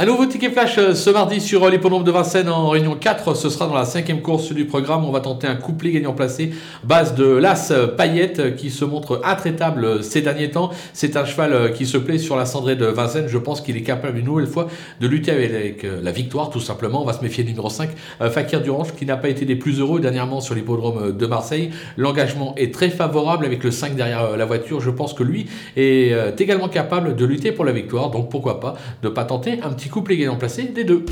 Un nouveau ticket flash euh, ce mardi sur euh, l'hippodrome de Vincennes en réunion 4. Ce sera dans la cinquième course du programme. On va tenter un couplet gagnant placé, base de l'As Payette qui se montre intraitable ces derniers temps. C'est un cheval qui se plaît sur la cendrée de Vincennes. Je pense qu'il est capable une nouvelle fois de lutter avec la victoire, tout simplement. On va se méfier du numéro 5, Fakir Durange, qui n'a pas été des plus heureux dernièrement sur l'hippodrome de Marseille. L'engagement est très favorable avec le 5 derrière la voiture. Je pense que lui est également capable de lutter pour la victoire. Donc pourquoi pas ne pas tenter un petit couple gagnant placé des deux.